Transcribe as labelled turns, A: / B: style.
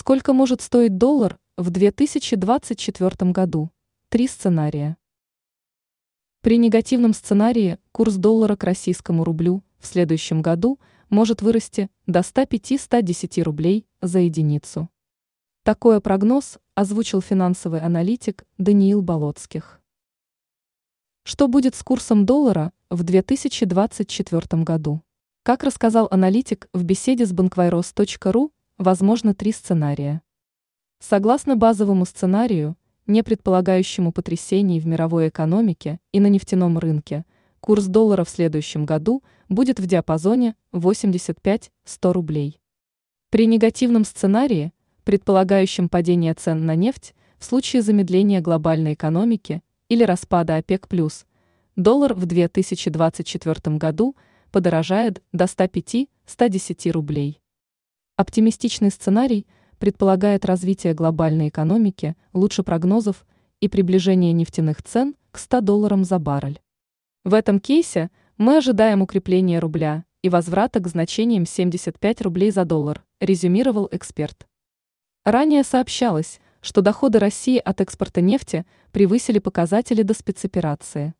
A: Сколько может стоить доллар в 2024 году? Три сценария. При негативном сценарии курс доллара к российскому рублю в следующем году может вырасти до 105-110 рублей за единицу. Такой прогноз озвучил финансовый аналитик Даниил Болоцких. Что будет с курсом доллара в 2024 году? Как рассказал аналитик в беседе с банквайрос.ру, возможно три сценария. Согласно базовому сценарию, не предполагающему потрясений в мировой экономике и на нефтяном рынке, курс доллара в следующем году будет в диапазоне 85-100 рублей. При негативном сценарии, предполагающем падение цен на нефть в случае замедления глобальной экономики или распада ОПЕК+, доллар в 2024 году подорожает до 105-110 рублей. Оптимистичный сценарий – предполагает развитие глобальной экономики лучше прогнозов и приближение нефтяных цен к 100 долларам за баррель. В этом кейсе мы ожидаем укрепления рубля и возврата к значениям 75 рублей за доллар, резюмировал эксперт. Ранее сообщалось, что доходы России от экспорта нефти превысили показатели до спецоперации.